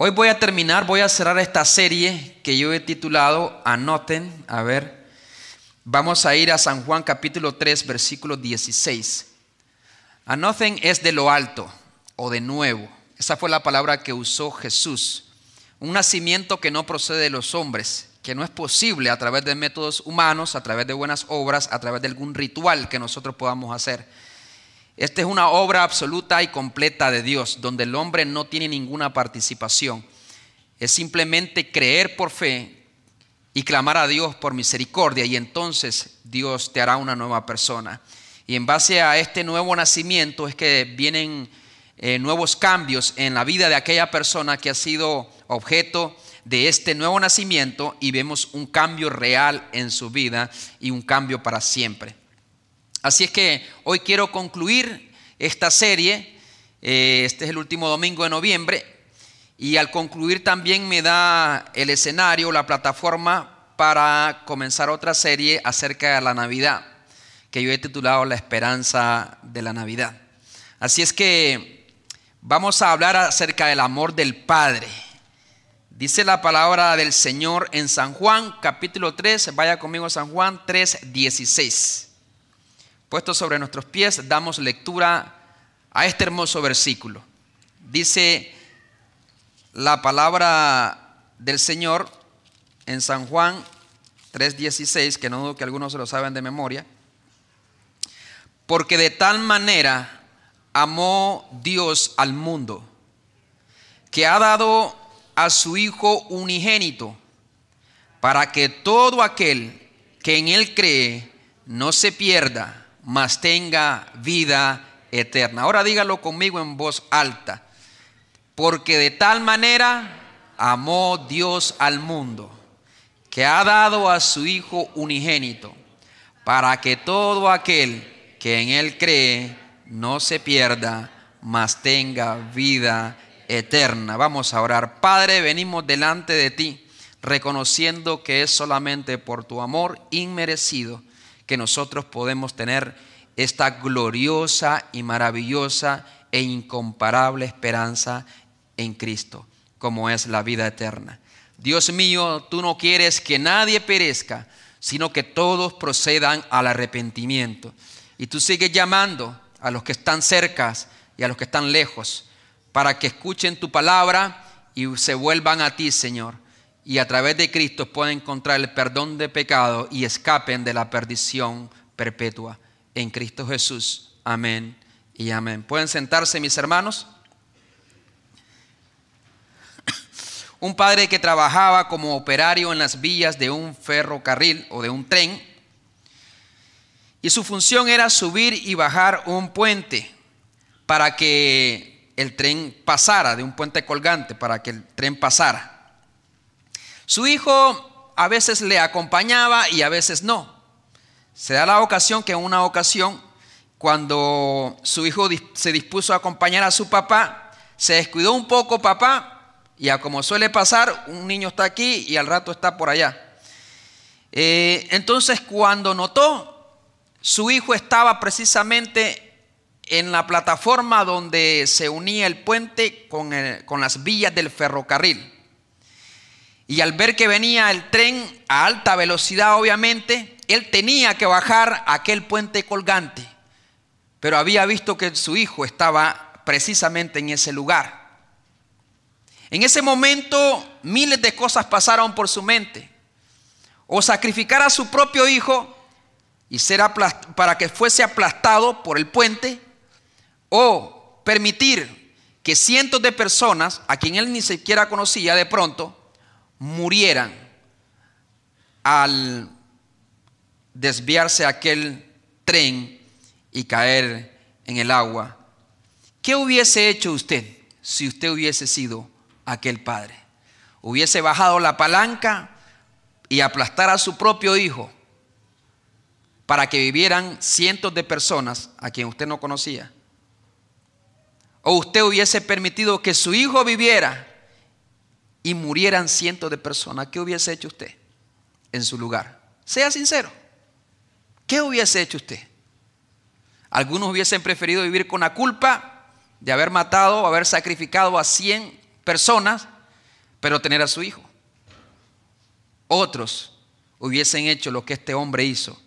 Hoy voy a terminar, voy a cerrar esta serie que yo he titulado Anoten, a ver, vamos a ir a San Juan capítulo 3, versículo 16. Anoten es de lo alto o de nuevo. Esa fue la palabra que usó Jesús. Un nacimiento que no procede de los hombres, que no es posible a través de métodos humanos, a través de buenas obras, a través de algún ritual que nosotros podamos hacer. Esta es una obra absoluta y completa de Dios, donde el hombre no tiene ninguna participación. Es simplemente creer por fe y clamar a Dios por misericordia y entonces Dios te hará una nueva persona. Y en base a este nuevo nacimiento es que vienen eh, nuevos cambios en la vida de aquella persona que ha sido objeto de este nuevo nacimiento y vemos un cambio real en su vida y un cambio para siempre. Así es que hoy quiero concluir esta serie. Eh, este es el último domingo de noviembre. Y al concluir también me da el escenario, la plataforma para comenzar otra serie acerca de la Navidad, que yo he titulado La esperanza de la Navidad. Así es que vamos a hablar acerca del amor del Padre. Dice la palabra del Señor en San Juan, capítulo 3, vaya conmigo San Juan 3, 16. Puesto sobre nuestros pies, damos lectura a este hermoso versículo. Dice la palabra del Señor en San Juan 3:16, que no dudo que algunos se lo saben de memoria, porque de tal manera amó Dios al mundo, que ha dado a su Hijo unigénito, para que todo aquel que en Él cree no se pierda, mas tenga vida eterna. Ahora dígalo conmigo en voz alta. Porque de tal manera amó Dios al mundo, que ha dado a su Hijo unigénito, para que todo aquel que en Él cree no se pierda, mas tenga vida eterna. Vamos a orar. Padre, venimos delante de ti, reconociendo que es solamente por tu amor inmerecido que nosotros podemos tener esta gloriosa y maravillosa e incomparable esperanza en Cristo, como es la vida eterna. Dios mío, tú no quieres que nadie perezca, sino que todos procedan al arrepentimiento. Y tú sigues llamando a los que están cerca y a los que están lejos, para que escuchen tu palabra y se vuelvan a ti, Señor y a través de Cristo pueden encontrar el perdón de pecado y escapen de la perdición perpetua. En Cristo Jesús. Amén y amén. ¿Pueden sentarse mis hermanos? Un padre que trabajaba como operario en las vías de un ferrocarril o de un tren y su función era subir y bajar un puente para que el tren pasara, de un puente colgante, para que el tren pasara. Su hijo a veces le acompañaba y a veces no. Se da la ocasión que en una ocasión, cuando su hijo se dispuso a acompañar a su papá, se descuidó un poco papá y a como suele pasar, un niño está aquí y al rato está por allá. Eh, entonces cuando notó, su hijo estaba precisamente en la plataforma donde se unía el puente con, con las vías del ferrocarril. Y al ver que venía el tren a alta velocidad, obviamente, él tenía que bajar aquel puente colgante. Pero había visto que su hijo estaba precisamente en ese lugar. En ese momento miles de cosas pasaron por su mente. O sacrificar a su propio hijo y ser para que fuese aplastado por el puente, o permitir que cientos de personas, a quien él ni siquiera conocía de pronto, murieran al desviarse aquel tren y caer en el agua. ¿Qué hubiese hecho usted si usted hubiese sido aquel padre? ¿Hubiese bajado la palanca y aplastar a su propio hijo para que vivieran cientos de personas a quien usted no conocía? ¿O usted hubiese permitido que su hijo viviera y murieran cientos de personas, ¿qué hubiese hecho usted en su lugar? Sea sincero. ¿Qué hubiese hecho usted? Algunos hubiesen preferido vivir con la culpa de haber matado o haber sacrificado a 100 personas pero tener a su hijo. Otros hubiesen hecho lo que este hombre hizo,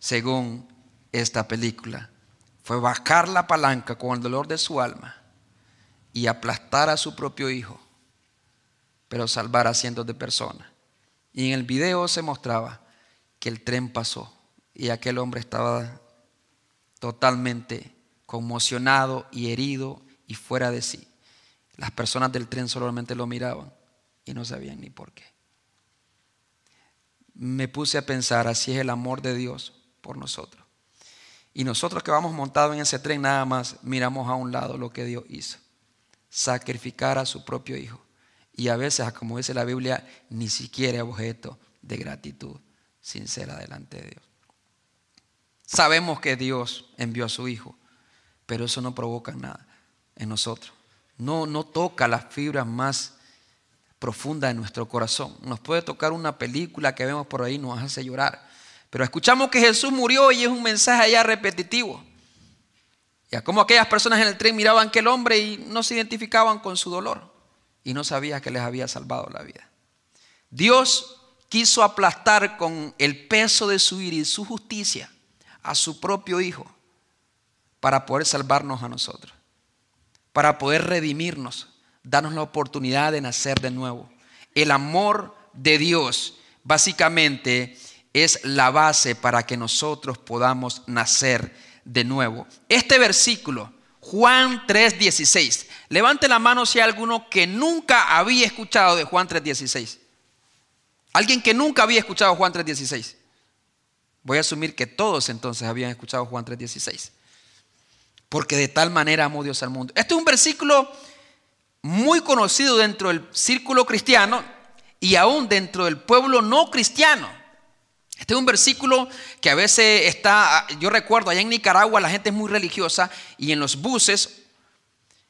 según esta película. Fue bajar la palanca con el dolor de su alma y aplastar a su propio hijo, pero salvar a cientos de personas. Y en el video se mostraba que el tren pasó y aquel hombre estaba totalmente conmocionado y herido y fuera de sí. Las personas del tren solamente lo miraban y no sabían ni por qué. Me puse a pensar, así es el amor de Dios por nosotros. Y nosotros que vamos montados en ese tren nada más miramos a un lado lo que Dios hizo. Sacrificar a su propio hijo. Y a veces, como dice la Biblia, ni siquiera objeto de gratitud sincera delante de Dios. Sabemos que Dios envió a su hijo, pero eso no provoca nada en nosotros. No, no toca las fibras más profundas de nuestro corazón. Nos puede tocar una película que vemos por ahí, nos hace llorar. Pero escuchamos que Jesús murió y es un mensaje ya repetitivo. Ya como aquellas personas en el tren miraban que el hombre y no se identificaban con su dolor y no sabía que les había salvado la vida. Dios quiso aplastar con el peso de su ira y su justicia a su propio Hijo para poder salvarnos a nosotros para poder redimirnos, darnos la oportunidad de nacer de nuevo. El amor de Dios básicamente es la base para que nosotros podamos nacer de nuevo. Este versículo, Juan 3:16. Levante la mano si hay alguno que nunca había escuchado de Juan 3:16. Alguien que nunca había escuchado Juan 3:16. Voy a asumir que todos entonces habían escuchado Juan 3:16 porque de tal manera amó Dios al mundo. Este es un versículo muy conocido dentro del círculo cristiano y aún dentro del pueblo no cristiano. Este es un versículo que a veces está, yo recuerdo, allá en Nicaragua la gente es muy religiosa y en los buses,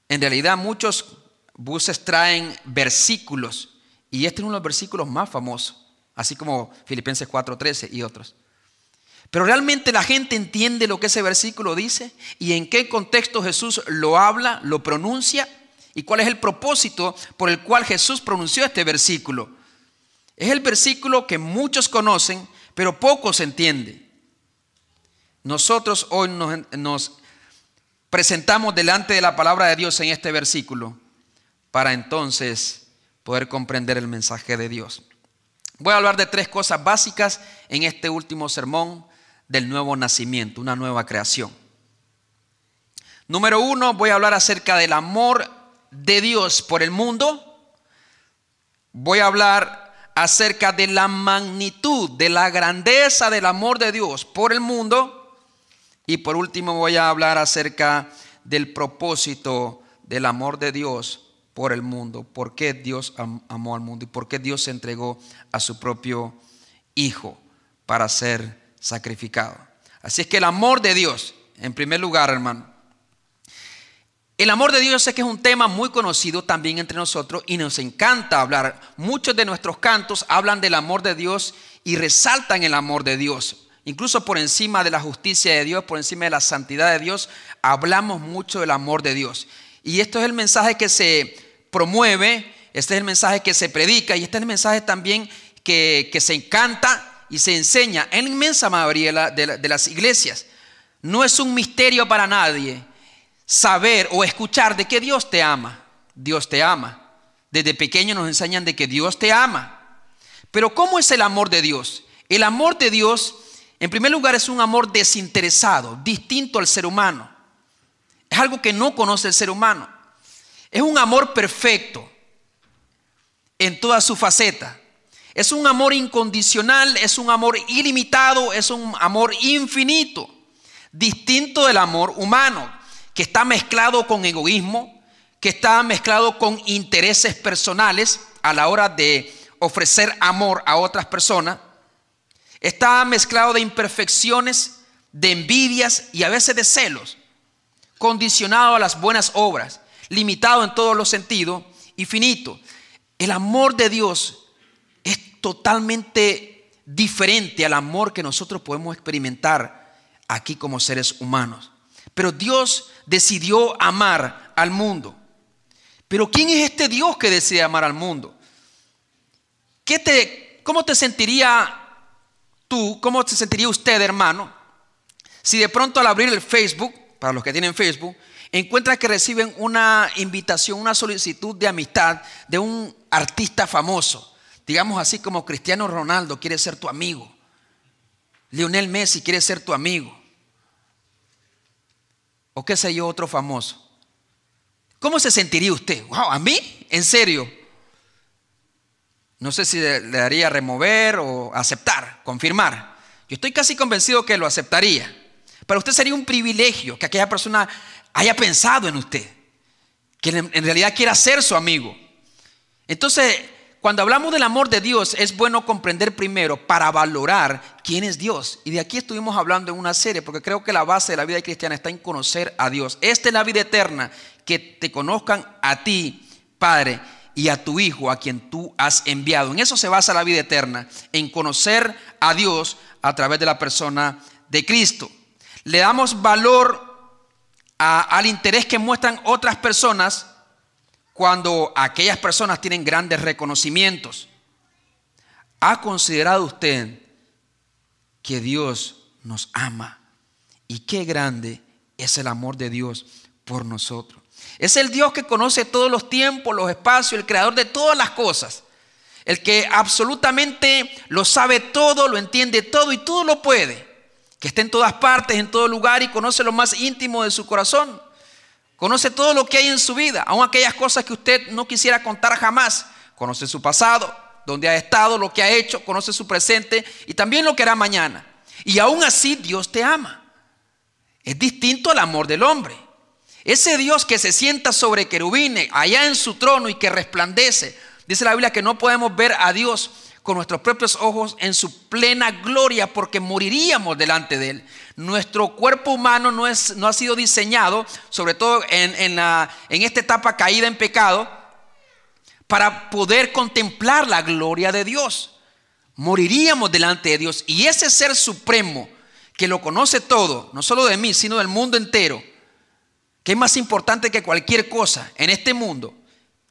en realidad muchos buses traen versículos y este es uno de los versículos más famosos, así como Filipenses 4:13 y otros. Pero realmente la gente entiende lo que ese versículo dice y en qué contexto Jesús lo habla, lo pronuncia y cuál es el propósito por el cual Jesús pronunció este versículo. Es el versículo que muchos conocen, pero pocos entienden. Nosotros hoy nos, nos presentamos delante de la palabra de Dios en este versículo para entonces poder comprender el mensaje de Dios. Voy a hablar de tres cosas básicas en este último sermón del nuevo nacimiento, una nueva creación. Número uno, voy a hablar acerca del amor de Dios por el mundo. Voy a hablar acerca de la magnitud, de la grandeza del amor de Dios por el mundo. Y por último voy a hablar acerca del propósito del amor de Dios por el mundo. ¿Por qué Dios amó al mundo y por qué Dios se entregó a su propio Hijo para ser sacrificado. Así es que el amor de Dios, en primer lugar, hermano, el amor de Dios sé que es un tema muy conocido también entre nosotros y nos encanta hablar. Muchos de nuestros cantos hablan del amor de Dios y resaltan el amor de Dios. Incluso por encima de la justicia de Dios, por encima de la santidad de Dios, hablamos mucho del amor de Dios. Y esto es el mensaje que se promueve, este es el mensaje que se predica y este es el mensaje también que, se encanta y se enseña en la inmensa mayoría de, las iglesias. No es un misterio para nadie saber o escuchar de que Dios te ama. Dios te ama. Desde pequeño nos enseñan de que Dios te ama. Pero ¿cómo es el amor de Dios? El amor de Dios, en primer lugar, es un amor desinteresado, distinto al ser humano. Es algo que no conoce el ser humano. Es un amor perfecto en toda su faceta. Es un amor incondicional, es un amor ilimitado, es un amor infinito, distinto del amor humano, que está mezclado con egoísmo, que está mezclado con intereses personales a la hora de ofrecer amor a otras personas. Está mezclado de imperfecciones, de envidias y a veces de celos, condicionado a las buenas obras, limitado en todos los sentidos y finito. El amor de Dios totalmente diferente al amor que nosotros podemos experimentar aquí como seres humanos. Pero Dios decidió amar al mundo. Pero ¿quién es este Dios que decide amar al mundo? ¿Qué te, ¿Cómo te sentiría tú, cómo te sentiría usted, hermano, si de pronto al abrir el Facebook, para los que tienen Facebook, encuentra que reciben una invitación, una solicitud de amistad de un artista famoso? Digamos así como Cristiano Ronaldo quiere ser tu amigo. Lionel Messi quiere ser tu amigo. O qué sé yo, otro famoso. ¿Cómo se sentiría usted? Wow, ¿a mí? ¿En serio? No sé si le, daría remover o aceptar, confirmar. Yo estoy casi convencido que lo aceptaría. Para usted sería un privilegio que aquella persona haya pensado en usted, que en realidad quiera ser su amigo. Entonces, cuando hablamos del amor de Dios, es bueno comprender primero para valorar quién es Dios. Y de aquí estuvimos hablando en una serie, porque creo que la base de la vida cristiana está en conocer a Dios. Esta es la vida eterna, que te conozcan a ti, Padre, y a tu Hijo, a quien tú has enviado. En eso se basa la vida eterna, en conocer a Dios a través de la persona de Cristo. Le damos valor al interés que muestran otras personas cuando aquellas personas tienen grandes reconocimientos. ¿Ha considerado usted que Dios nos ama? Y qué grande es el amor de Dios por nosotros. Es el Dios que conoce todos los tiempos, los espacios, el creador de todas las cosas. El que absolutamente lo sabe todo, lo entiende todo y todo lo puede. Que está en todas partes, en todo lugar y conoce lo más íntimo de su corazón. Conoce todo lo que hay en su vida, aun aquellas cosas que usted no quisiera contar jamás. Conoce su pasado, dónde ha estado, lo que ha hecho, conoce su presente y también lo que hará mañana. Y aún así Dios te ama. Es distinto al amor del hombre. Ese Dios que se sienta sobre querubines, allá en su trono y que resplandece. Dice la Biblia que no podemos ver a Dios con nuestros propios ojos en su plena gloria porque moriríamos delante de Él. Nuestro cuerpo humano no, es, no ha sido diseñado, sobre todo en, en, la, en esta etapa caída en pecado, para poder contemplar la gloria de Dios. Moriríamos delante de Dios. Y ese ser supremo que lo conoce todo, no solo de mí, sino del mundo entero, que es más importante que cualquier cosa en este mundo,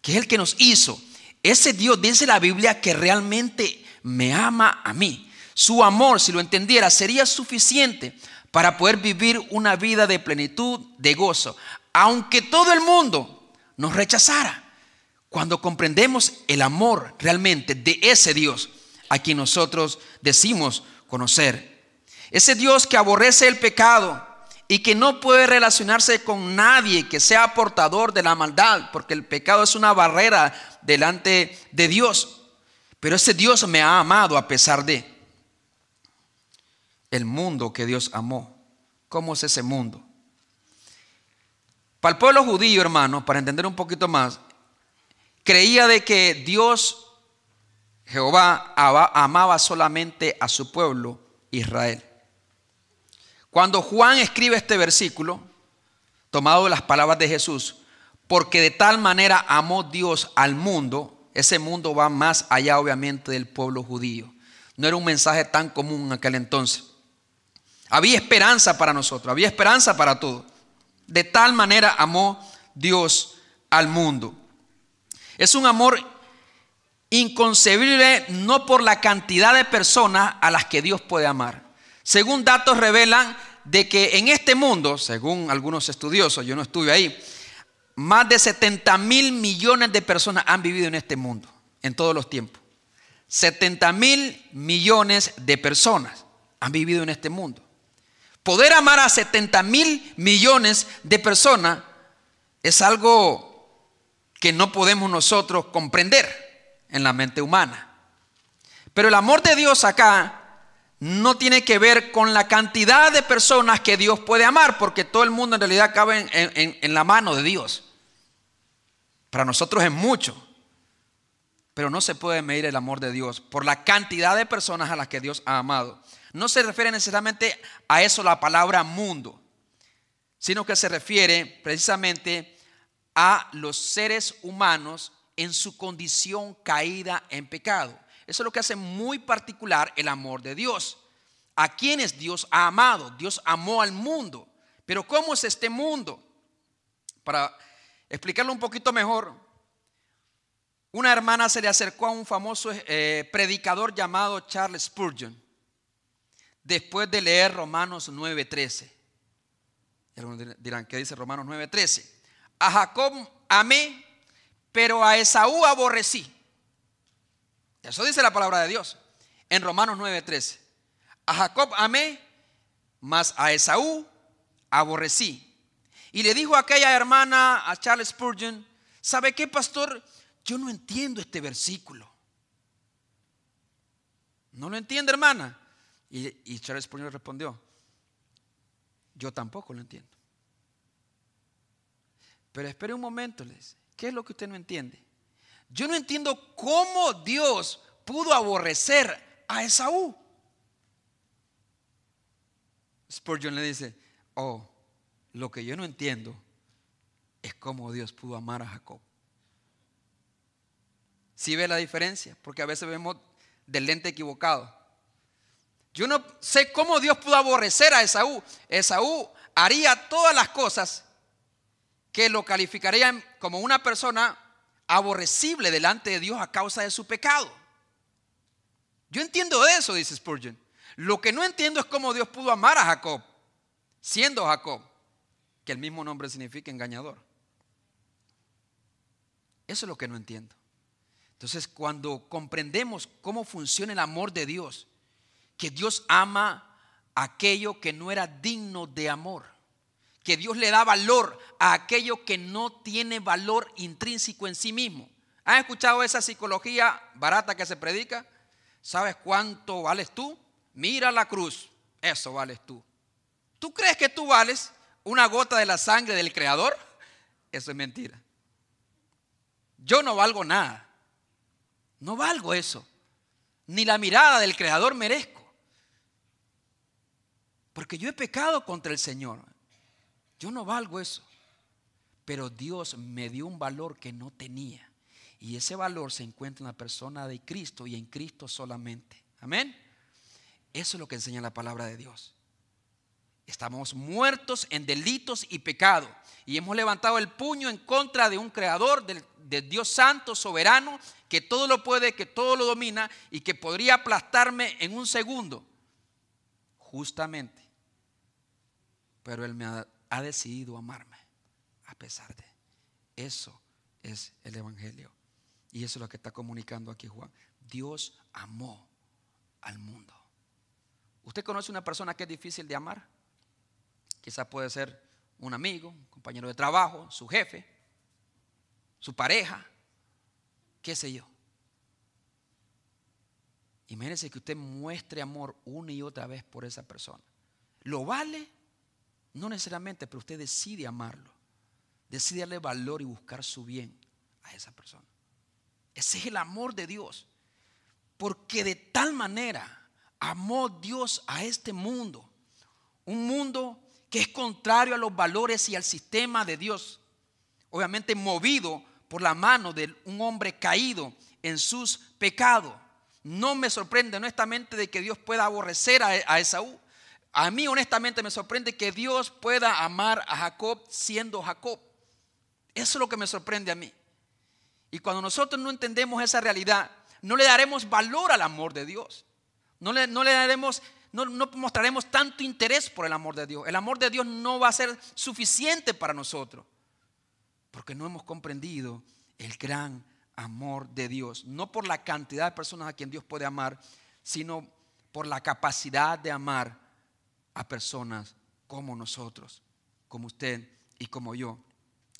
que es el que nos hizo, ese Dios dice la Biblia que realmente me ama a mí. Su amor, si lo entendiera, sería suficiente para poder vivir una vida de plenitud, de gozo, aunque todo el mundo nos rechazara. Cuando comprendemos el amor realmente de ese Dios a quien nosotros decimos conocer. Ese Dios que aborrece el pecado, y que no puede relacionarse con nadie que sea portador de la maldad, porque el pecado es una barrera delante de Dios. Pero ese Dios me ha amado a pesar de el mundo que Dios amó. ¿Cómo es ese mundo? Para el pueblo judío, hermano, para entender un poquito más, creía de que Dios, Jehová, amaba solamente a su pueblo, Israel. Cuando Juan escribe este versículo, tomado de las palabras de Jesús, porque de tal manera amó Dios al mundo, ese mundo va más allá obviamente del pueblo judío. No era un mensaje tan común en aquel entonces. Había esperanza para nosotros, había esperanza para todos. De tal manera amó Dios al mundo. Es un amor inconcebible no por la cantidad de personas a las que Dios puede amar, según datos revelan de que en este mundo, según algunos estudiosos, yo no estuve ahí, más de 70 mil millones de personas han vivido en este mundo, en todos los tiempos. 70 mil millones de personas han vivido en este mundo. Poder amar a 70 mil millones de personas es algo que no podemos nosotros comprender en la mente humana. Pero el amor de Dios acá no tiene que ver con la cantidad de personas que Dios puede amar, porque todo el mundo en realidad cabe en, la mano de Dios. Para nosotros es mucho, pero no se puede medir el amor de Dios por la cantidad de personas a las que Dios ha amado. No se refiere necesariamente a eso la palabra mundo, sino que se refiere precisamente a los seres humanos en su condición caída en pecado. Eso es lo que hace muy particular el amor de Dios. A quienes Dios ha amado. Dios amó al mundo. Pero ¿cómo es este mundo? Para explicarlo un poquito mejor, una hermana se le acercó a un famoso eh, predicador llamado Charles Spurgeon después de leer Romanos 9:13. Y algunos dirán, ¿qué dice Romanos 9:13? A Jacob amé, pero a Esaú aborrecí. Eso dice la palabra de Dios en Romanos 9:13. A Jacob amé, mas a Esaú aborrecí. Y le dijo a aquella hermana, a Charles Spurgeon, ¿sabe qué, pastor? Yo no entiendo este versículo. ¿No lo entiende, hermana? Y, Charles Spurgeon respondió, yo tampoco lo entiendo. Pero espere un momento, les. ¿Qué es lo que usted no entiende? Yo no entiendo cómo Dios pudo aborrecer a Esaú. Spurgeon le dice, oh, lo que yo no entiendo es cómo Dios pudo amar a Jacob. ¿Sí ve la diferencia? Porque a veces vemos del lente equivocado. Yo no sé cómo Dios pudo aborrecer a Esaú. Esaú haría todas las cosas que lo calificarían como una persona aborrecible delante de Dios a causa de su pecado. Yo entiendo eso, dice Spurgeon. Lo que no entiendo es cómo Dios pudo amar a Jacob, siendo Jacob, que el mismo nombre significa engañador. Eso es lo que no entiendo. Entonces, cuando comprendemos cómo funciona el amor de Dios, que Dios ama aquello que no era digno de amor, que Dios le da valor a aquello que no tiene valor intrínseco en sí mismo. ¿Han escuchado esa psicología barata que se predica? ¿Sabes cuánto vales tú? Mira la cruz, eso vales tú. ¿Tú crees que tú vales una gota de la sangre del Creador? Eso es mentira. Yo no valgo nada. No valgo eso. Ni la mirada del Creador merezco. Porque yo he pecado contra el Señor. Yo no valgo eso. Pero Dios me dio un valor que no tenía. Y ese valor se encuentra en la persona de Cristo y en Cristo solamente. Amén. Eso es lo que enseña la palabra de Dios. Estamos muertos en delitos y pecado. Y hemos levantado el puño en contra de un creador, de, Dios santo, soberano, que todo lo puede, que todo lo domina y que podría aplastarme en un segundo. Justamente. Pero Él me ha, ha decidido amarme a pesar de. Eso es el Evangelio. Y eso es lo que está comunicando aquí Juan. Dios amó al mundo. ¿Usted conoce una persona que es difícil de amar? Quizás puede ser un amigo, un compañero de trabajo, su jefe, su pareja, qué sé yo. Imagínese que usted muestre amor una y otra vez por esa persona. ¿Lo vale? No necesariamente, pero usted decide amarlo. Decide darle valor y buscar su bien a esa persona. Ese es el amor de Dios. Porque de tal manera amó Dios a este mundo. Un mundo que es contrario a los valores y al sistema de Dios. Obviamente movido por la mano de un hombre caído en sus pecados. No me sorprende honestamente de que Dios pueda aborrecer a, Esaú. A mí honestamente me sorprende que Dios pueda amar a Jacob siendo Jacob. Eso es lo que me sorprende a mí. Y cuando nosotros no entendemos esa realidad, no le daremos valor al amor de Dios. No le, daremos, no, no mostraremos tanto interés por el amor de Dios. El amor de Dios no va a ser suficiente para nosotros. Porque no hemos comprendido el gran amor de Dios. No por la cantidad de personas a quien Dios puede amar, sino por la capacidad de amar a personas como nosotros, como usted y como yo.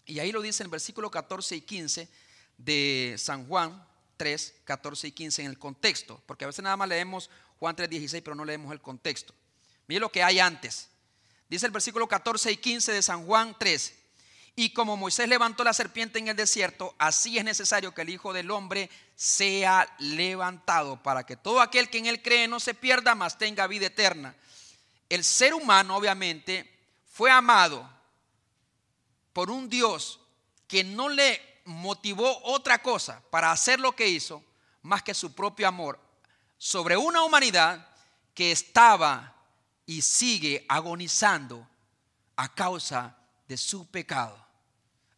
Y ahí lo dice en el versículo 14 y 15 de San Juan 3, 14 y 15 en el contexto, porque a veces nada más leemos Juan 3:16, pero no leemos el contexto. Mire lo que hay antes. Dice el versículo 14 y 15 de San Juan 3. Y como Moisés levantó la serpiente en el desierto, así es necesario que el Hijo del Hombre sea levantado para que todo aquel que en él cree no se pierda, mas tenga vida eterna. El ser humano, obviamente, fue amado por un Dios que no le motivó otra cosa para hacer lo que hizo más que su propio amor sobre una humanidad que estaba y sigue agonizando a causa de su pecado.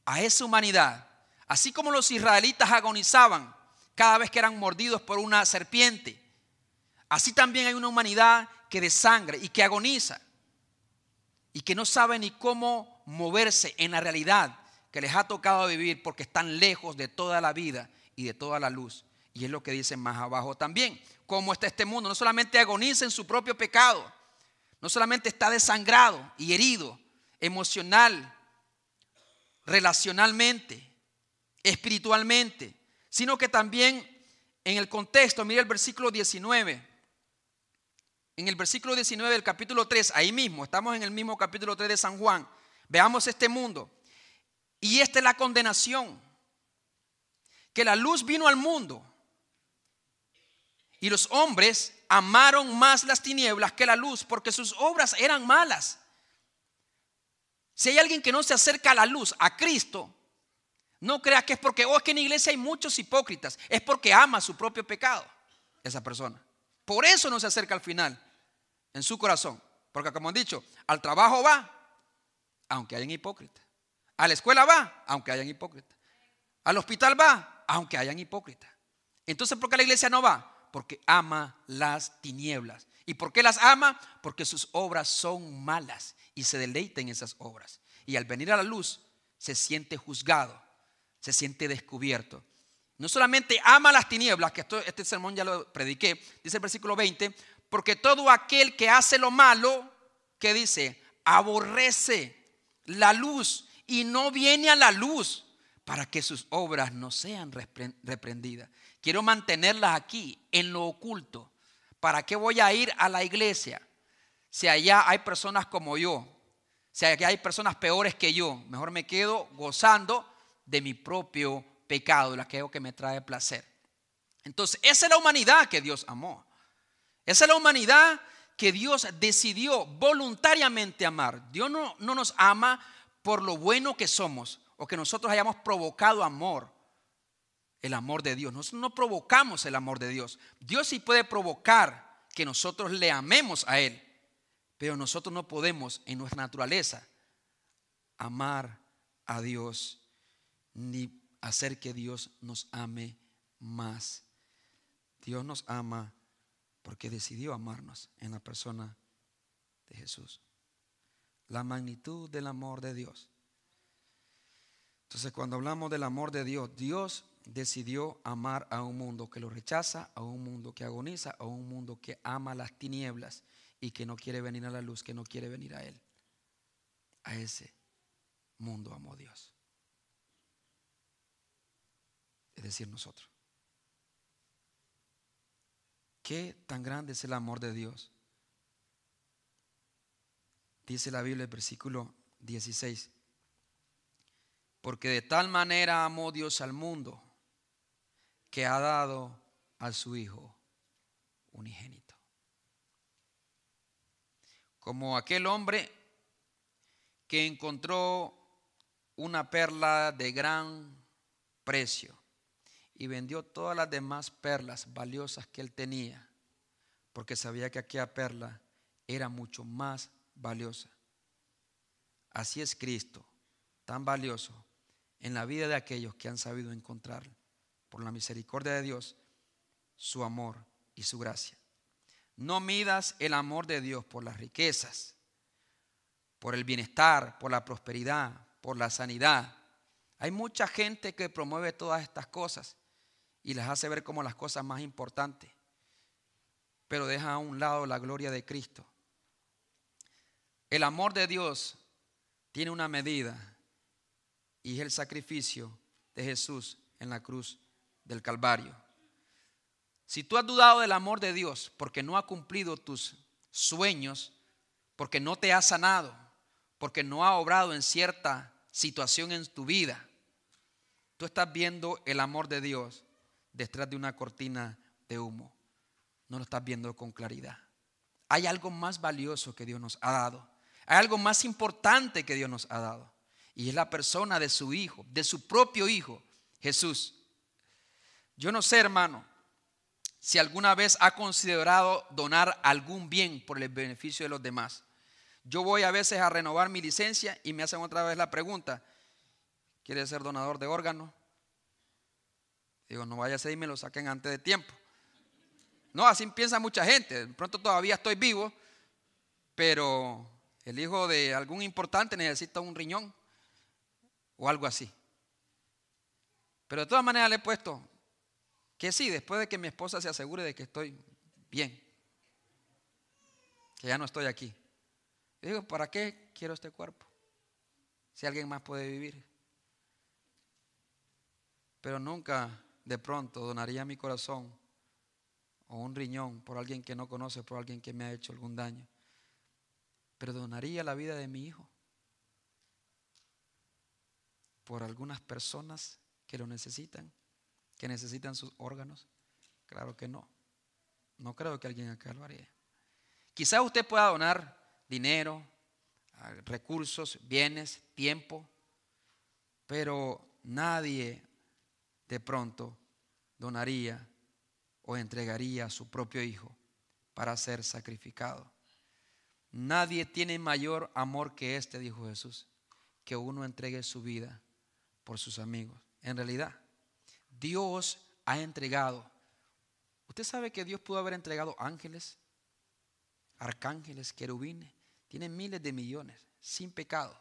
A esa humanidad, Así como los israelitas agonizaban cada vez que eran mordidos por una serpiente, así también hay una humanidad que desangre y que agoniza y que no sabe ni cómo moverse en la realidad que les ha tocado vivir porque están lejos de toda la vida y de toda la luz. Y es lo que dicen más abajo también. Cómo está este mundo. No solamente agoniza en su propio pecado, no solamente está desangrado y herido emocional, relacionalmente, espiritualmente, sino que también en el contexto, mire el versículo 19. En el versículo 19 del capítulo 3, ahí mismo, estamos en el mismo capítulo 3 de San Juan. Veamos este mundo. Y esta es la condenación. Que la luz vino al mundo. Y los hombres amaron más las tinieblas que la luz porque sus obras eran malas. Si hay alguien que no se acerca a la luz, a Cristo, no crea que es porque, oh, es que en la iglesia hay muchos hipócritas. Es porque ama su propio pecado, esa persona. Por eso no se acerca al final, en su corazón. Porque como han dicho, al trabajo va, aunque hayan hipócritas. A la escuela va, aunque hayan hipócritas. Al hospital va, aunque hayan hipócritas. Entonces, ¿por qué la iglesia no va? Porque ama las tinieblas. ¿Y por qué las ama? Porque sus obras son malas y se deleita en esas obras. Y al venir a la luz, se siente juzgado, se siente descubierto. No solamente ama las tinieblas, que este sermón ya lo prediqué, dice el versículo 20, porque todo aquel que hace lo malo, que dice, aborrece la luz y no viene a la luz para que sus obras no sean reprendidas. Quiero mantenerlas aquí, en lo oculto. ¿Para qué voy a ir a la iglesia si allá hay personas como yo? Si allá hay personas peores que yo. Mejor me quedo gozando de mi propio pecado, de aquello que me trae placer. Entonces, esa es la humanidad que Dios amó. Esa es la humanidad que Dios decidió voluntariamente amar. Dios no, no nos ama por lo bueno que somos o que nosotros hayamos provocado amor, el amor de Dios. Nosotros no provocamos el amor de Dios. Dios sí puede provocar que nosotros le amemos a Él, pero nosotros no podemos en nuestra naturaleza amar a Dios ni hacer que Dios nos ame más. Dios nos ama porque decidió amarnos en la persona de Jesús la magnitud del amor de Dios. Entonces cuando hablamos del amor de Dios, Dios decidió amar a un mundo que lo rechaza, a un mundo que agoniza, a un mundo que ama las tinieblas y que no quiere venir a la luz, que no quiere venir a Él. A ese mundo amó Dios. Es decir, nosotros. ¿Qué tan grande es el amor de Dios? Dice la Biblia, el versículo 16. Porque de tal manera amó Dios al mundo que ha dado a su Hijo unigénito. Como aquel hombre que encontró una perla de gran precio y vendió todas las demás perlas valiosas que él tenía, porque sabía que aquella perla era mucho más valiosa. Así es Cristo, tan valioso en la vida de aquellos que han sabido encontrar, por la misericordia de Dios, su amor y su gracia. No midas el amor de Dios por las riquezas, por el bienestar, por la prosperidad, por la sanidad. Hay mucha gente que promueve todas estas cosas y las hace ver como las cosas más importantes, pero deja a un lado la gloria de Cristo el amor de Dios tiene una medida y es el sacrificio de Jesús en la cruz del Calvario. Si tú has dudado del amor de Dios porque no ha cumplido tus sueños, porque no te ha sanado, porque no ha obrado en cierta situación en tu vida, tú estás viendo el amor de Dios detrás de una cortina de humo. No lo estás viendo con claridad. Hay algo más valioso que Dios nos ha dado. Hay algo más importante que Dios nos ha dado. Y es la persona de su Hijo, de su propio Hijo, Jesús. Yo no sé, hermano, si alguna vez ha considerado donar algún bien por el beneficio de los demás. Yo voy a veces a renovar mi licencia y me hacen otra vez la pregunta, ¿quiere ser donador de órganos? Digo, no vaya a ser y me lo saquen antes de tiempo. No, así piensa mucha gente. De pronto todavía estoy vivo, pero el hijo de algún importante necesita un riñón o algo así. Pero de todas maneras le he puesto que sí, después de que mi esposa se asegure de que estoy bien, que ya no estoy aquí. digo, ¿para qué quiero este cuerpo? Si alguien más puede vivir. Pero nunca de pronto donaría mi corazón o un riñón por alguien que no conoce, por alguien que me ha hecho algún daño. Pero donaría la vida de mi hijo por algunas personas que lo necesitan, que necesitan sus órganos. Claro que no. No creo que alguien acá lo haría. Quizás usted pueda donar dinero, recursos, bienes, tiempo, pero nadie de pronto donaría o entregaría a su propio hijo para ser sacrificado. Nadie tiene mayor amor que este, dijo Jesús, que uno entregue su vida por sus amigos. En realidad, Dios ha entregado. Usted sabe que Dios pudo haber entregado ángeles, arcángeles, querubines. Tienen miles de millones, sin pecado.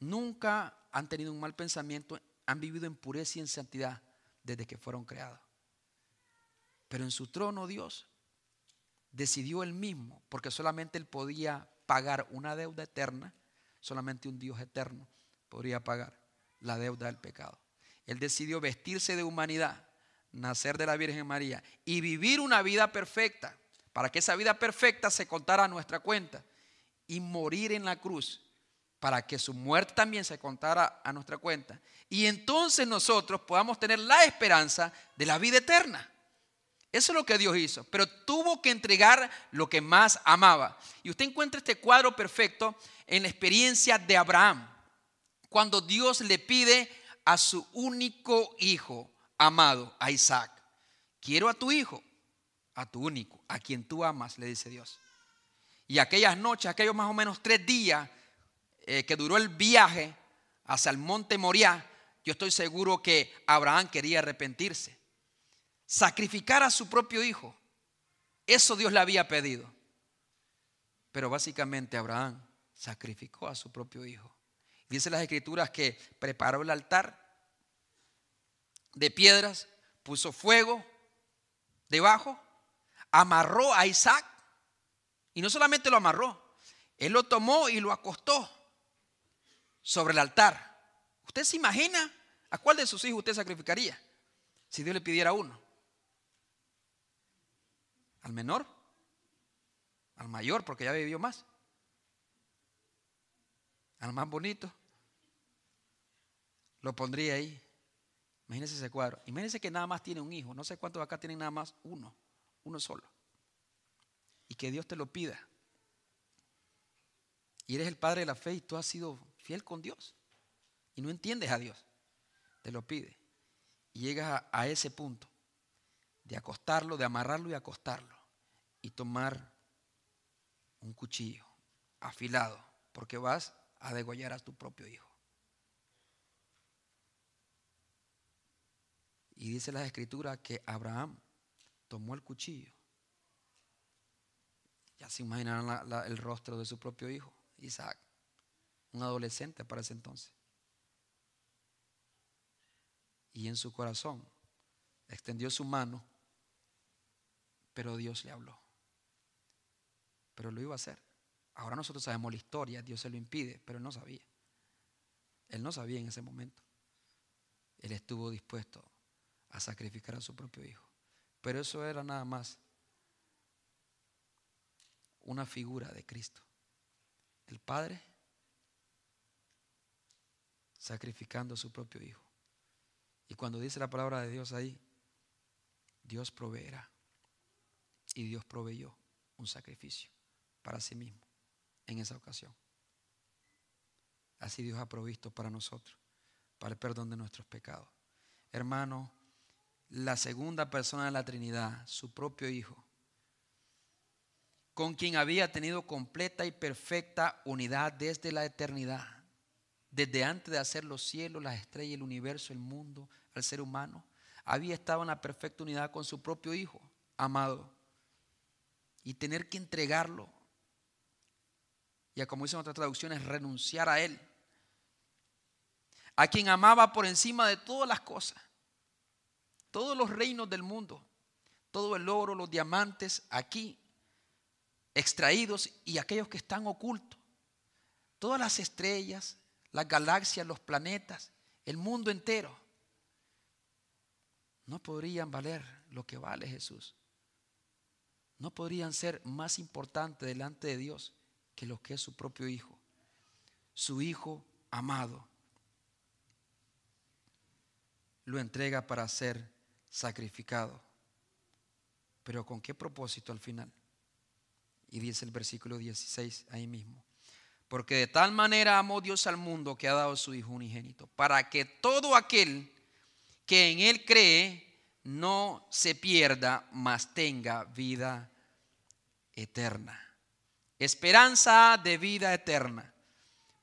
Nunca han tenido un mal pensamiento, han vivido en pureza y en santidad desde que fueron creados. Pero en su trono Dios decidió él mismo, porque solamente él podía pagar una deuda eterna, solamente un Dios eterno podría pagar la deuda del pecado. Él decidió vestirse de humanidad, nacer de la Virgen María y vivir una vida perfecta, para que esa vida perfecta se contara a nuestra cuenta y morir en la cruz para que su muerte también se contara a nuestra cuenta. Y entonces nosotros podamos tener la esperanza de la vida eterna. Eso es lo que Dios hizo, pero tuvo que entregar lo que más amaba. Y usted encuentra este cuadro perfecto en la experiencia de Abraham, cuando Dios le pide a su único hijo amado, a Isaac, quiero a tu hijo, a tu único, a quien tú amas, le dice Dios. Y aquellas noches, aquellos más o menos tres días eh, que duró el viaje hacia el monte Moriah, yo estoy seguro que Abraham quería arrepentirse sacrificar a su propio hijo. Eso Dios le había pedido. Pero básicamente Abraham sacrificó a su propio hijo. Dice las escrituras que preparó el altar de piedras, puso fuego debajo, amarró a Isaac y no solamente lo amarró, él lo tomó y lo acostó sobre el altar. ¿Usted se imagina a cuál de sus hijos usted sacrificaría si Dios le pidiera uno? ¿Al menor? ¿Al mayor porque ya vivió más? ¿Al más bonito? Lo pondría ahí. Imagínense ese cuadro. Imagínense que nada más tiene un hijo. No sé cuántos acá tienen nada más uno. Uno solo. Y que Dios te lo pida. Y eres el padre de la fe y tú has sido fiel con Dios. Y no entiendes a Dios. Te lo pide. Y llegas a, ese punto de acostarlo, de amarrarlo y acostarlo y tomar un cuchillo afilado, porque vas a degollar a tu propio hijo. Y dice la escritura que Abraham tomó el cuchillo. Ya se imaginarán el rostro de su propio hijo, Isaac, un adolescente para ese entonces. Y en su corazón extendió su mano, pero Dios le habló pero lo iba a hacer. Ahora nosotros sabemos la historia, Dios se lo impide, pero él no sabía. Él no sabía en ese momento. Él estuvo dispuesto a sacrificar a su propio hijo. Pero eso era nada más una figura de Cristo. El Padre sacrificando a su propio hijo. Y cuando dice la palabra de Dios ahí, Dios proveerá. Y Dios proveyó un sacrificio para sí mismo en esa ocasión. Así Dios ha provisto para nosotros, para el perdón de nuestros pecados. Hermano, la segunda persona de la Trinidad, su propio Hijo, con quien había tenido completa y perfecta unidad desde la eternidad, desde antes de hacer los cielos, las estrellas, el universo, el mundo, al ser humano, había estado en la perfecta unidad con su propio Hijo, amado. Y tener que entregarlo, ya como dicen otras traducciones, renunciar a Él. A quien amaba por encima de todas las cosas, todos los reinos del mundo, todo el oro, los diamantes aquí extraídos y aquellos que están ocultos, todas las estrellas, las galaxias, los planetas, el mundo entero, no podrían valer lo que vale Jesús. No podrían ser más importantes delante de Dios que lo que es su propio Hijo, su Hijo amado. Lo entrega para ser sacrificado. Pero ¿con qué propósito al final? Y dice el versículo 16 ahí mismo. Porque de tal manera amó Dios al mundo que ha dado su Hijo unigénito, para que todo aquel que en Él cree no se pierda, mas tenga vida eterna. Esperanza de vida eterna.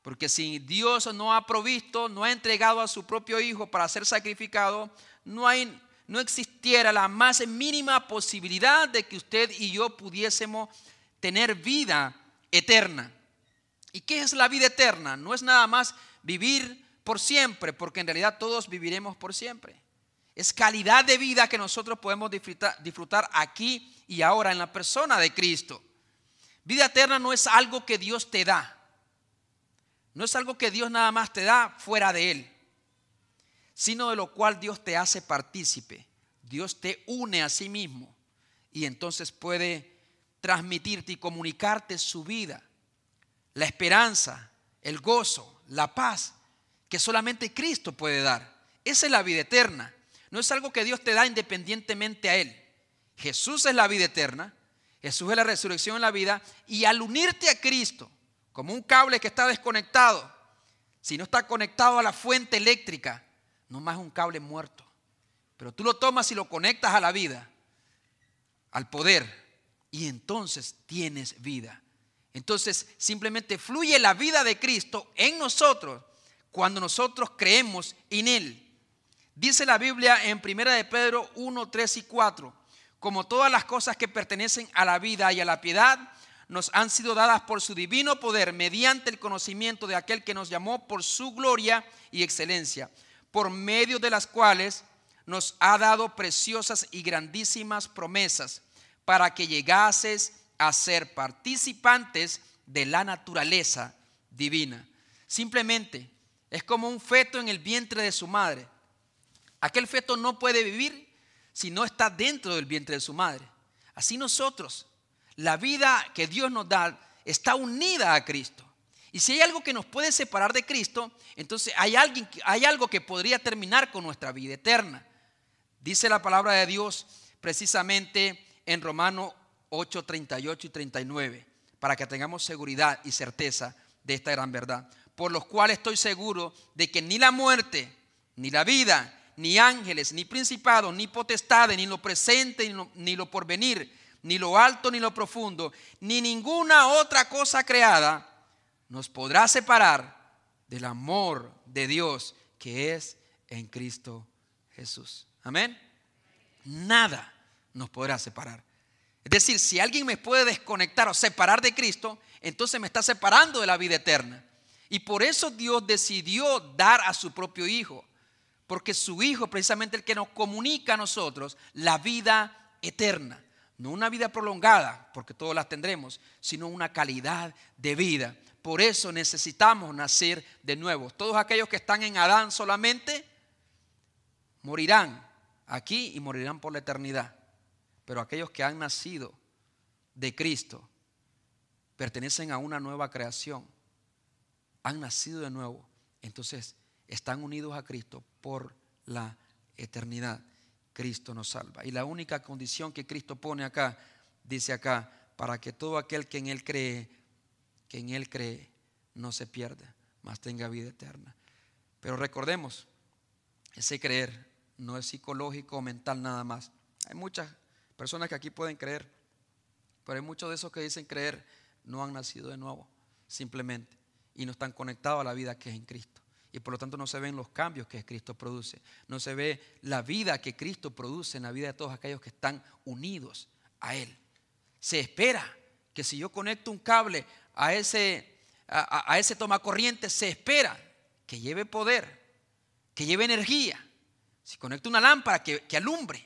Porque si Dios no ha provisto, no ha entregado a su propio Hijo para ser sacrificado, no, hay, no existiera la más mínima posibilidad de que usted y yo pudiésemos tener vida eterna. ¿Y qué es la vida eterna? No es nada más vivir por siempre, porque en realidad todos viviremos por siempre. Es calidad de vida que nosotros podemos disfrutar, disfrutar aquí y ahora en la persona de Cristo. Vida eterna no es algo que Dios te da. No es algo que Dios nada más te da fuera de Él, sino de lo cual Dios te hace partícipe. Dios te une a sí mismo y entonces puede transmitirte y comunicarte su vida la esperanza, el gozo, la paz que solamente Cristo puede dar. Esa es la vida eterna. No es algo que Dios te da independientemente a Él. Jesús es la vida eterna. Jesús es la resurrección en la vida. Y al unirte a Cristo, como un cable que está desconectado, si no está conectado a la fuente eléctrica, no más un cable muerto. Pero tú lo tomas y lo conectas a la vida, al poder, y entonces tienes vida. Entonces simplemente fluye la vida de Cristo en nosotros cuando nosotros creemos en Él. Dice la Biblia en 1 de Pedro 1, 3 y 4, como todas las cosas que pertenecen a la vida y a la piedad, nos han sido dadas por su divino poder mediante el conocimiento de aquel que nos llamó por su gloria y excelencia, por medio de las cuales nos ha dado preciosas y grandísimas promesas para que llegases a ser participantes de la naturaleza divina. Simplemente es como un feto en el vientre de su madre. Aquel feto no puede vivir si no está dentro del vientre de su madre. Así nosotros, la vida que Dios nos da está unida a Cristo. Y si hay algo que nos puede separar de Cristo, entonces hay, alguien, hay algo que podría terminar con nuestra vida eterna. Dice la palabra de Dios precisamente en Romano 8, 38 y 39, para que tengamos seguridad y certeza de esta gran verdad. Por los cuales estoy seguro de que ni la muerte, ni la vida, ni ángeles, ni principados, ni potestades, ni lo presente, ni lo, ni lo porvenir, ni lo alto, ni lo profundo, ni ninguna otra cosa creada nos podrá separar del amor de Dios que es en Cristo Jesús. Amén. Nada nos podrá separar. Es decir, si alguien me puede desconectar o separar de Cristo, entonces me está separando de la vida eterna. Y por eso Dios decidió dar a su propio Hijo, porque su Hijo precisamente el que nos comunica a nosotros la vida eterna. No una vida prolongada, porque todos las tendremos, sino una calidad de vida. Por eso necesitamos nacer de nuevo. Todos aquellos que están en Adán solamente morirán aquí y morirán por la eternidad. Pero aquellos que han nacido de Cristo pertenecen a una nueva creación. Han nacido de nuevo. Entonces están unidos a Cristo por la eternidad. Cristo nos salva. Y la única condición que Cristo pone acá, dice acá, para que todo aquel que en Él cree, que en Él cree, no se pierda, mas tenga vida eterna. Pero recordemos, ese creer no es psicológico o mental nada más. Hay muchas Personas que aquí pueden creer, pero hay muchos de esos que dicen creer no han nacido de nuevo, simplemente, y no están conectados a la vida que es en Cristo. y por lo tanto no se ven los cambios que Cristo produce. No se ve la vida que Cristo produce en la vida de todos aquellos que están unidos a Él. Se espera que si yo conecto un cable a ese, a, ese toma corriente, se espera que lleve poder, que lleve energía. Si conecto una lámpara, que, que alumbre,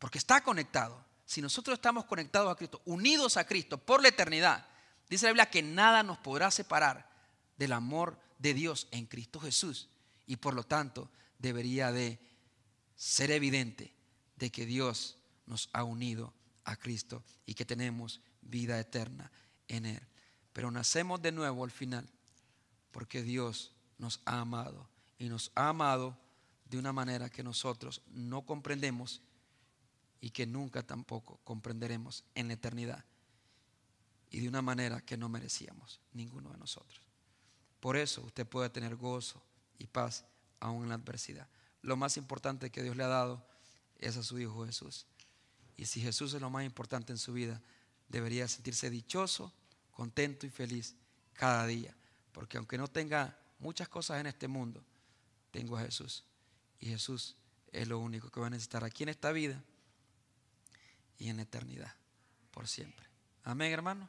porque está conectado. Si nosotros estamos conectados a Cristo, unidos a Cristo por la eternidad, dice la Biblia que nada nos podrá separar del amor de Dios en Cristo Jesús. Y por lo tanto debería de ser evidente de que Dios nos ha unido a Cristo y que tenemos vida eterna en Él. Pero nacemos de nuevo al final porque Dios nos ha amado y nos ha amado de una manera que nosotros no comprendemos y que nunca tampoco comprenderemos en la eternidad y de una manera que no merecíamos ninguno de nosotros. Por eso usted puede tener gozo y paz aún en la adversidad. Lo más importante que Dios le ha dado es a su Hijo Jesús. Y si Jesús es lo más importante en su vida, debería sentirse dichoso, contento y feliz cada día. Porque aunque no tenga muchas cosas en este mundo, tengo a Jesús. Y Jesús es lo único que va a necesitar aquí en esta vida y en eternidad, por siempre. Amén, hermano.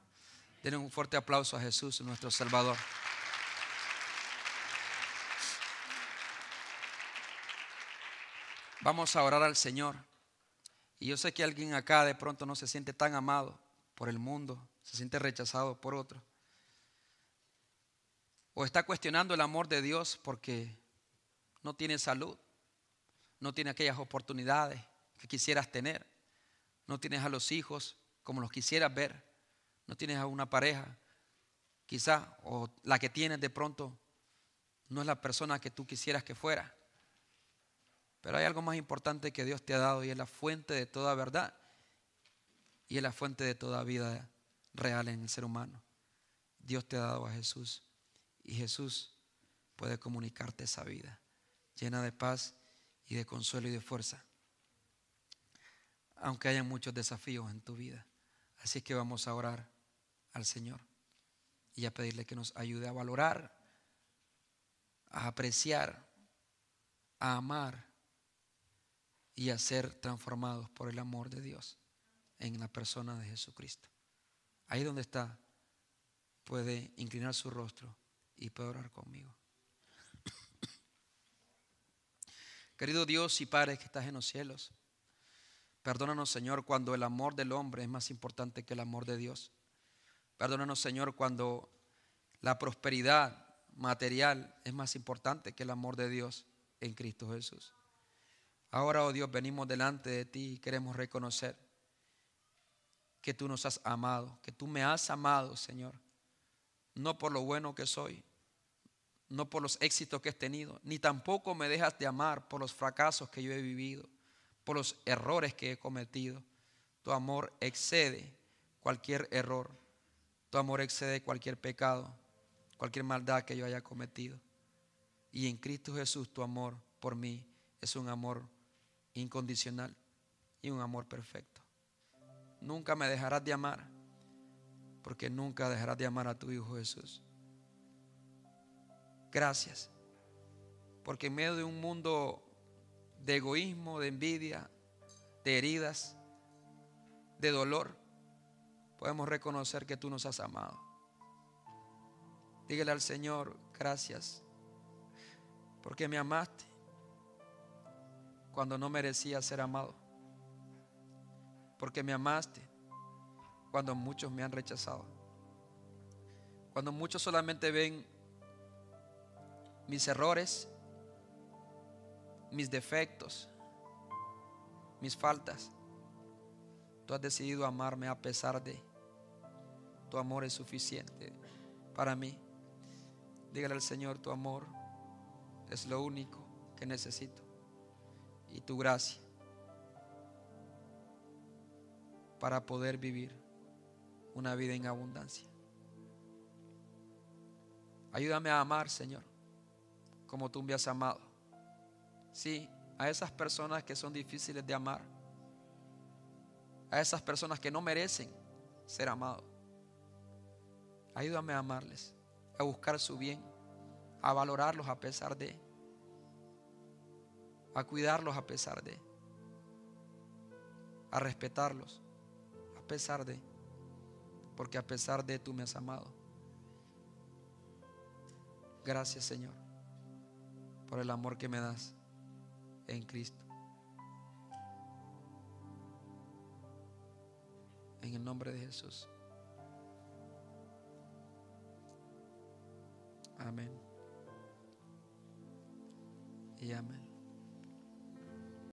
Denle un fuerte aplauso a Jesús, nuestro Salvador. Vamos a orar al Señor. Y yo sé que alguien acá de pronto no se siente tan amado por el mundo, se siente rechazado por otro. O está cuestionando el amor de Dios porque no tiene salud, no tiene aquellas oportunidades que quisieras tener, no tienes a los hijos como los quisieras ver, no tienes a una pareja, quizá, o la que tienes de pronto no es la persona que tú quisieras que fuera. Pero hay algo más importante que Dios te ha dado y es la fuente de toda verdad y es la fuente de toda vida real en el ser humano. Dios te ha dado a Jesús y Jesús puede comunicarte esa vida llena de paz y de consuelo y de fuerza, aunque haya muchos desafíos en tu vida. Así que vamos a orar al Señor y a pedirle que nos ayude a valorar, a apreciar, a amar y a ser transformados por el amor de Dios en la persona de Jesucristo. Ahí donde está, puede inclinar su rostro y puede orar conmigo. Querido Dios y Padre que estás en los cielos, perdónanos Señor cuando el amor del hombre es más importante que el amor de Dios. Perdónanos Señor cuando la prosperidad material es más importante que el amor de Dios en Cristo Jesús. Ahora, oh Dios, venimos delante de ti y queremos reconocer que tú nos has amado, que tú me has amado, Señor, no por lo bueno que soy, no por los éxitos que he tenido, ni tampoco me dejas de amar por los fracasos que yo he vivido, por los errores que he cometido. Tu amor excede cualquier error, tu amor excede cualquier pecado, cualquier maldad que yo haya cometido. Y en Cristo Jesús tu amor por mí es un amor incondicional y un amor perfecto. Nunca me dejarás de amar, porque nunca dejarás de amar a tu Hijo Jesús. Gracias, porque en medio de un mundo de egoísmo, de envidia, de heridas, de dolor, podemos reconocer que tú nos has amado. Dígale al Señor, gracias, porque me amaste cuando no merecía ser amado. Porque me amaste cuando muchos me han rechazado. Cuando muchos solamente ven mis errores, mis defectos, mis faltas. Tú has decidido amarme a pesar de tu amor es suficiente para mí. Dígale al Señor, tu amor es lo único que necesito y tu gracia para poder vivir una vida en abundancia. Ayúdame a amar, Señor, como tú me has amado. Sí, a esas personas que son difíciles de amar, a esas personas que no merecen ser amados. Ayúdame a amarles, a buscar su bien, a valorarlos a pesar de, a cuidarlos a pesar de, a respetarlos a pesar de, porque a pesar de tú me has amado. Gracias Señor por el amor que me das en Cristo. En el nombre de Jesús. Amén. Y amén.